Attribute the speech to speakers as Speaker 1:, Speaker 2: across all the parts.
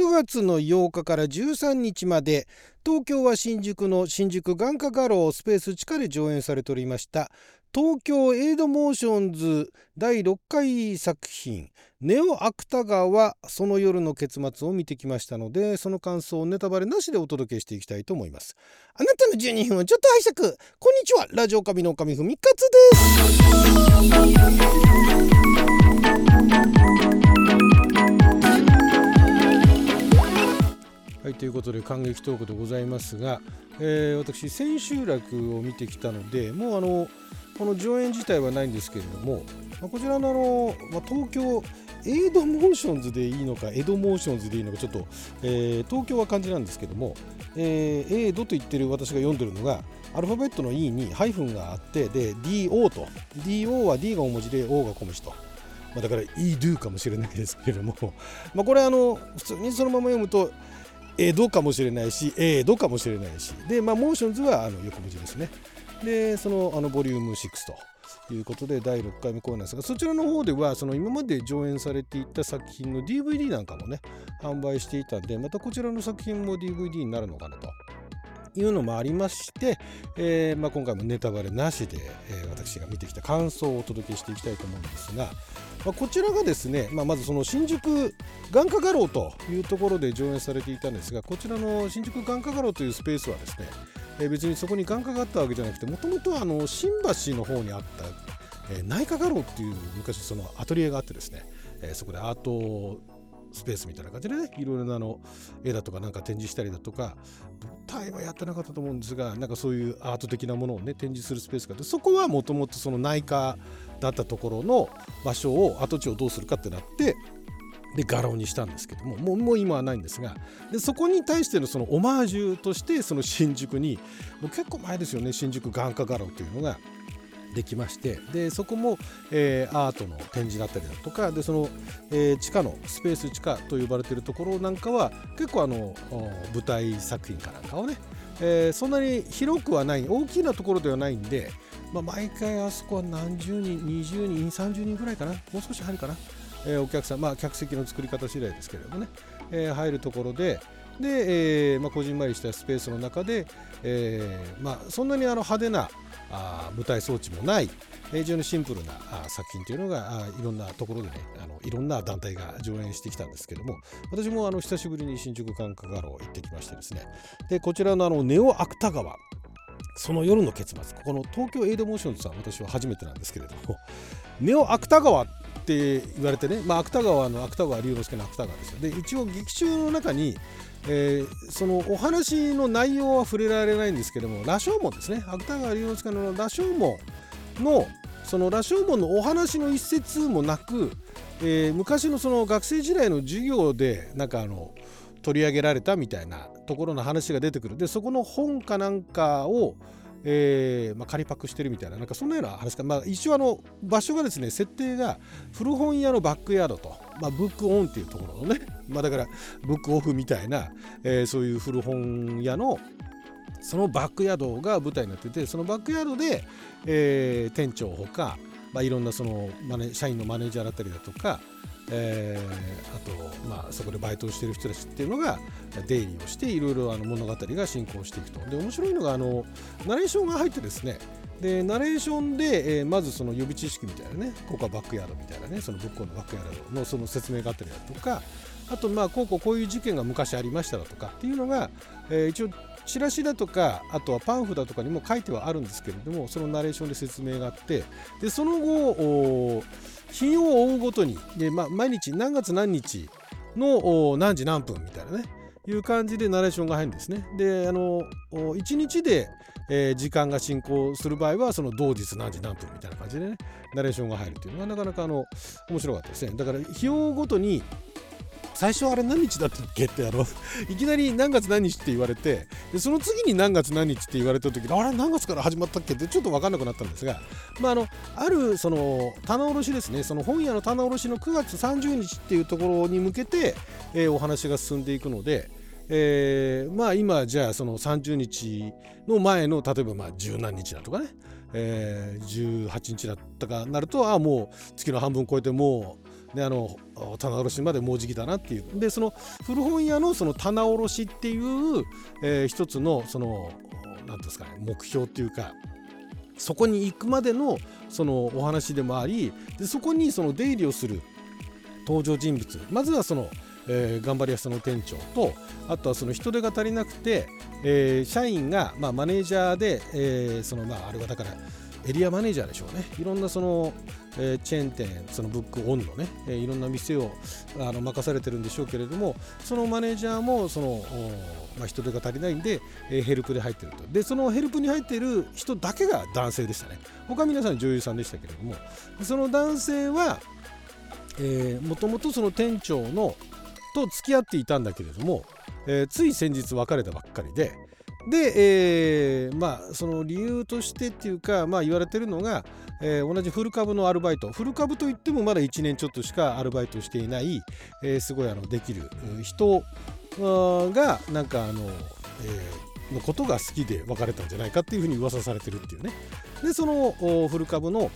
Speaker 1: 9月の8日から13日まで東京は新宿の新宿眼科画廊スペース地下で上演されておりました。東京 E-Do motions 第6回作品ネオ芥川その夜の結末を見てきましたのでその感想をネタバレなしでお届けしていきたいと思います。あなたの12分をちょっと拝借。こんにちは。ラジオ神の神ふみかつです。いということで観劇トークでございますが、えー、私千秋楽を見てきたのでもうあのこの上演自体はないんですけれども、まあ、こちらのあの、まあ、東京 E-Do motions でいいのかエドモーションズでいいのかちょっと、えー、東京は漢字なんですけども、えー、エイドと言ってる私が読んでるのがアルファベットの E にハイフンがあってで DO と DO は D が大文字で O が小文字と。まあ、だから EDO かもしれないですけれどもまあこれあの普通にそのまま読むと江戸かもしれないし江戸かもしれないし。で、まあ、モーションズはあの横文字ですね。でそのあのボリューム6ということで第6回目公演なんですがそちらの方ではその今まで上演されていた作品の DVD なんかもね販売していたんでまたこちらの作品も DVD になるのかなと。いうのもありまして、えーまあ、今回もネタバレなしで、え、私が見てきた感想をお届けしていきたいと思うんですが、まあ、こちらがですね、まあ、まずその新宿眼科画廊というところで上演されていたんですがこちらの新宿眼科画廊というスペースはですねえ別にそこに眼科があったわけじゃなくてもともとは新橋の方にあった、え内科画廊っていう昔そのアトリエがあってですね、えそこでアートスペースみたいな感じでねいろいろなあの絵だとかなんか展示したりだとか舞台はやってなかったと思うんですがなんかそういうアート的なものをね展示するスペースがあってそこはもともとその内科だったところの場所を跡地をどうするかってなってで画廊にしたんですけどももうもう今はないんですがでそこに対してのそのオマージュとしてその新宿にもう結構前ですよね新宿眼科画廊というのが。できましてでそこも、えー、アートの展示だったりだとかでその、えー、地下のスペース地下と呼ばれているところなんかは結構あの舞台作品かなんかをね、えー、そんなに広くはない大きなところではないんで、まあ、毎回あそこは何十人20人30人ぐらいかなもう少し入るかなえ、お客さん、まあ、客席の作り方次第ですけれどもね、え、入るところで、で、えーまあ、こじんまりしたスペースの中で、えーまあ、そんなにあの派手なあ舞台装置もない非常にシンプルなあ作品というのがいろんなところでねあのいろんな団体が上演してきたんですけども私もあの久しぶりに新宿眼科画廊行ってきましてですね。でこちらのあのネオ芥川その夜の結末ここの東京 E-Do motions さん私は初めてなんですけれども ネオ芥川っって言われてね、まあ、芥川の芥川龍之介の芥川ですよ。で一応劇中の中に、えー、そのお話の内容は触れられないんですけども羅生門ですね。芥川龍之介の羅生門のその羅生門のお話の一節もなく、えー、昔のその学生時代の授業でなんかあの取り上げられたみたいなところの話が出てくる。でそこの本かなんかをえーまあ、仮パクしてるみたいななんかそんなような話か、まあ、一応あの場所がですね設定が古本屋のバックヤードと、まあ、ブックオンっていうところのね、まあ、だからブックオフみたいな、えー、そういう古本屋のそのバックヤードが舞台になっててそのバックヤードで、えー、店長ほか、まあ、いろんなそのマネ社員のマネージャーだったりだとか、えー、あと、まあ、そこでバイトをしてる人たちっていうのが出入りをしていろいろあの物語が進行していくと。で面白いのがあのナレーションが入ってですねでナレーションで、えー、まずその予備知識みたいなねここはバックヤードみたいなねそのぶっこのバックヤードのその説明があったりだとかあとまあこうこうこういう事件が昔ありましただとかっていうのが、えー、一応チラシだとかあとはパンフだとかにも書いてはあるんですけれどもそのナレーションで説明があってでその後日を追うごとにで、まあ、毎日何月何日の何時何分みたいなねいう感じでナレーションが入るんですね。であの1日で、えー、時間が進行する場合はその同日何時何分みたいな感じでねナレーションが入るっていうのがなかなかあの面白かったですね。だから日をごとに最初あれ何日だったっけってあの いきなり何月何日って言われてでその次に何月何日って言われた時あれ何月から始まったっけってちょっと分かんなくなったんですが、まあ、あのあるその棚卸しですねその本屋の棚卸しの9月30日っていうところに向けて、えー、お話が進んでいくので。えー、まあ今じゃあその30日の前の例えばまあ十何日だとかね、えー、18日だったかなるとああもう月の半分超えてもうであの棚卸しまでもうじきだなっていう。でその古本屋のその棚卸しっていう、えー、一つのその何ですかね目標っていうかそこに行くまでのそのお話でもありでそこにその出入りをする登場人物まずはその、えー、頑張り屋さんの店長とあとはその人手が足りなくて、えー、社員が、まあ、マネージャーで、えー、そのまああれはだからエリアマネージャーでしょうね。いろんなその、えー、チェーン店そのブックオンのね、えー、いろんな店をあの任されてるんでしょうけれどもそのマネージャーもその、まあ、人手が足りないんで、えー、ヘルプで入ってると。でそのヘルプに入っている人だけが男性でしたね。他皆さん女優さんでしたけれども。その男性はもともとその店長のと付き合っていたんだけれども、えー、つい先日別れたばっかりでで、えー、まあその理由としてっていうか、まあ、言われてるのが、えー、同じフル株のアルバイト。フル株といってもまだ1年ちょっとしかアルバイトしていない、えー、すごいあのできる人がなんかあの、えー、のことが好きで別れたんじゃないかっていうふうに噂されてるっていうね。でそのフル株の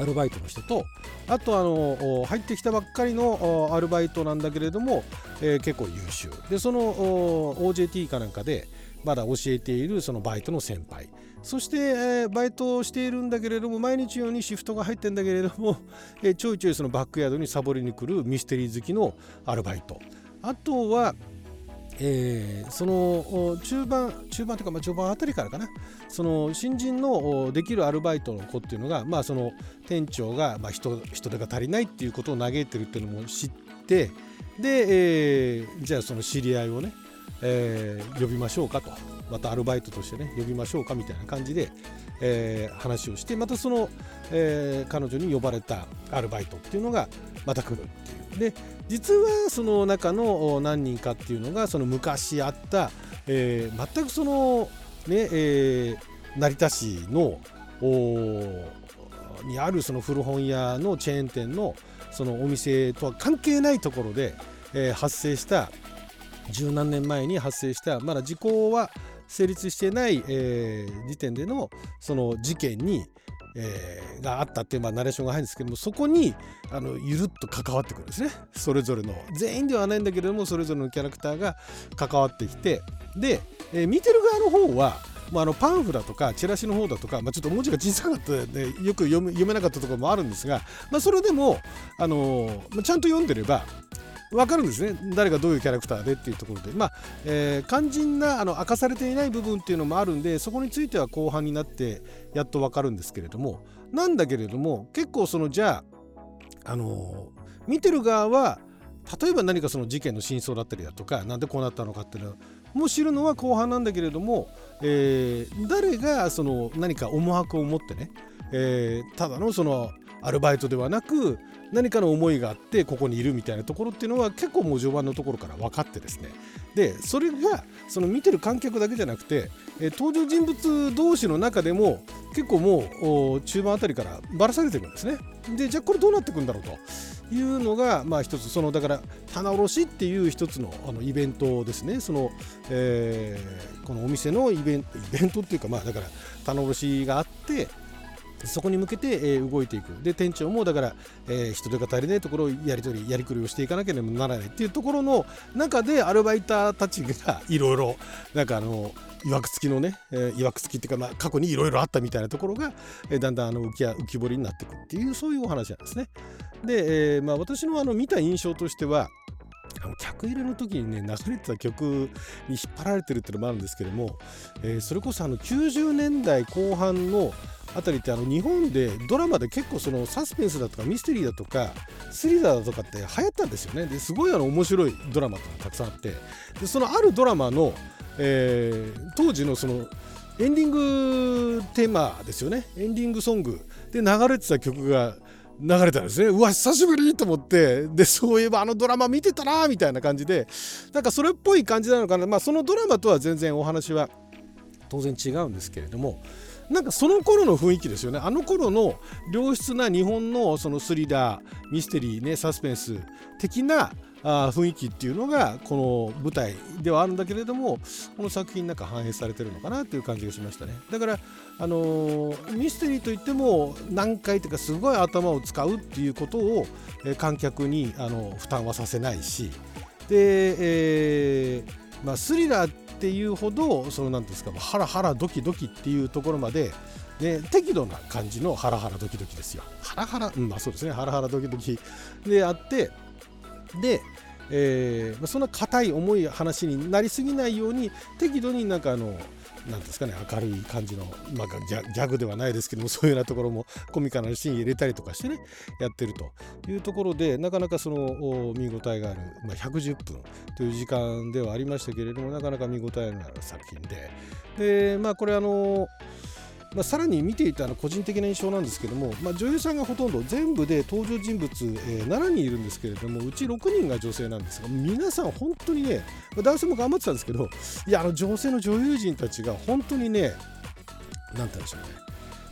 Speaker 1: アルバイトの人とあとあの入ってきたばっかりのアルバイトなんだけれども、えー、結構優秀。でその OJT かなんかでまだ教えているそのバイトの先輩。そして、えー、バイトをしているんだけれども毎日のようにシフトが入ってんだけれども、えー、ちょいちょいそのバックヤードにサボりに来るミステリー好きのアルバイト。あとはえー、その中盤中盤というか、まあ、序盤あたりからかな。その新人のできるアルバイトの子っていうのが、まあ、その店長が、まあ人、人手が足りないっていうことを嘆いてるっていうのも知ってで、えー、じゃあその知り合いをね、えー、呼びましょうかと。またアルバイトとしてね呼びましょうかみたいな感じで、えー、話をしてまたその、えー、彼女に呼ばれたアルバイトっていうのがまた来るっていう。で実はその中の何人かっていうのがその昔あった、えー、全くそのね、えー、成田市のにあるその古本屋のチェーン店のそのお店とは関係ないところで、えー、発生した十何年前に発生したまだ時効は成立してない、えー、時点でのその事件に、えー、があったっていう、ナレーションが入るんですけどもそこにあのゆるっと関わってくるんですね。それぞれの全員ではないんだけれどもそれぞれのキャラクターが関わってきてで、えー、見てる側の方はまあ、あのパンフだとかチラシの方だとか、まあ、ちょっと文字が小さかったで、よく読め読めなかったところもあるんですが、まあ、それでも、あのー、ちゃんと読んでれば分かるんですね。誰がどういうキャラクターでっていうところで。まあ、えー、肝心なあの明かされていない部分っていうのもあるんでそこについては後半になってやっと分かるんですけれども。なんだけれども結構そのじゃああのー、見てる側は例えば何かその事件の真相だったりだとか何でこうなったのかっていうのも知るのは後半なんだけれども、えー、誰がその何か思惑を持ってね、えー、ただのそのアルバイトではなく何かの思いがあってここにいるみたいなところっていうのは結構もう序盤のところから分かってですね。でそれがその見てる観客だけじゃなくて、え登場人物同士の中でも結構もう中盤あたりからばらされてるんですね。でじゃあこれどうなっていくんだろうと。いうのがまあ一つそのだから棚卸しっていう一つのあのイベントですね。その、えー、このお店のイベントイベントっていうかまあだから棚卸しがあってそこに向けて、え、動いていくで店長もだから、え、人手が足りないところをやり取りやりくりをしていかなければならないっていうところの中でアルバイターたちが いろいろなんかあのいわくつきのね、えー、いわくつきっていうか、まあ、過去にいろいろあったみたいなところが、えー、だんだんあの浮き浮き彫りになっていくっていうそういうお話なんですね。で、えーまあ、私のあの見た印象としては客入れの時にね流れてた曲に引っ張られてるっていうのもあるんですけども、えー、それこそあの90年代後半のあたりってあの日本でドラマで結構そのサスペンスだとかミステリーだとかスリラーだとかって流行ったんですよね。ですごいあの面白いドラマがたくさんあって。でそのあるドラマの、えー、当時のそのエンディングテーマですよね。エンディングソングで流れてた曲が流れたんですね。うわ久しぶりと思って。でそういえばあのドラマ見てたなみたいな感じで。なんかそれっぽい感じなのかな。まあそのドラマとは全然お話は当然違うんですけれども。なんかその頃の雰囲気ですよね。あの頃の良質な日本のそのスリラーミステリーねサスペンス的なあ雰囲気っていうのがこの舞台ではあるんだけれどもこの作品なんか反映されてるのかなっていう感じがしましたね。だからあのー、ミステリーといっても難解というかすごい頭を使うっていうことを、え観客にあの負担はさせないし。で、えーまあ、スリラーっていうほどその何ですかハラハラドキドキっていうところまで、で、適度な感じのハラハラドキドキですよ。ハラハラ、うん、まあそうですねハラハラドキドキであってで、えー、そんな硬い重い話になりすぎないように適度になんかあのなんですかね明るい感じの、まあ、ギャグではないですけども そういうようなところもコミカルなシーン入れたりとかしてねやってるというところでなかなかその見応えがある、まあ、110分という時間ではありましたけれどもなかなか見応えのある作品で。でまあこれあのまあ、さらに見ていたの個人的な印象なんですけども、まあ、女優さんがほとんど全部で登場人物、えー、7人いるんですけれどもうち6人が女性なんですが皆さん本当にね、まあ、男性も頑張ってたんですけどいやあの女性の女優陣たちが本当にね何て言うんでしょうね、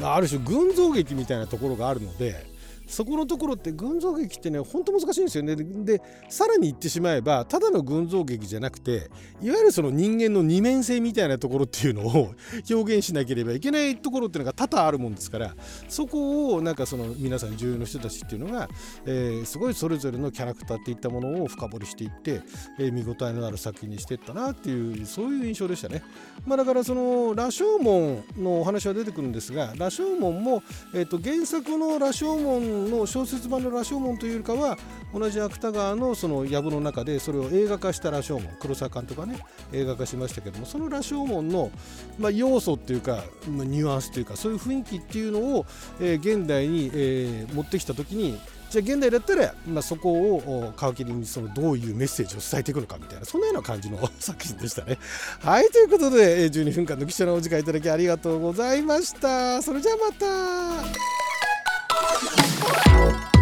Speaker 1: ま、ある種群像劇みたいなところがあるのでそこのところって群像劇ってねほんと難しいんですよねでさらに言ってしまえばただの群像劇じゃなくていわゆるその人間の二面性みたいなところっていうのを 表現しなければいけないところっていうのが多々あるもんですからそこをなんかその皆さん重要な人たちっていうのが、えー、すごいそれぞれのキャラクターっていったものを深掘りしていって、えー、見応えのある作品にしていったなっていうそういう印象でしたね。まあ、だからその羅生門のお話は出てくるんですが羅生門も、えー、と原作の羅生門の小説版の羅生門というよりかは同じ芥川のその藪の中でそれを映画化した羅生門黒沢監督がね映画化しましたけどもその羅生門の、まあ、要素っていうかニュアンスというかそういう雰囲気っていうのを、え、現代に、え、持ってきた時にじゃあ現代だったら、まあ、そこを皮切りにそのどういうメッセージを伝えていくのかみたいなそんなような感じの作品でしたね。はいということで12分間の貴重なお時間いただきありがとうございました。それじゃあまた Bye.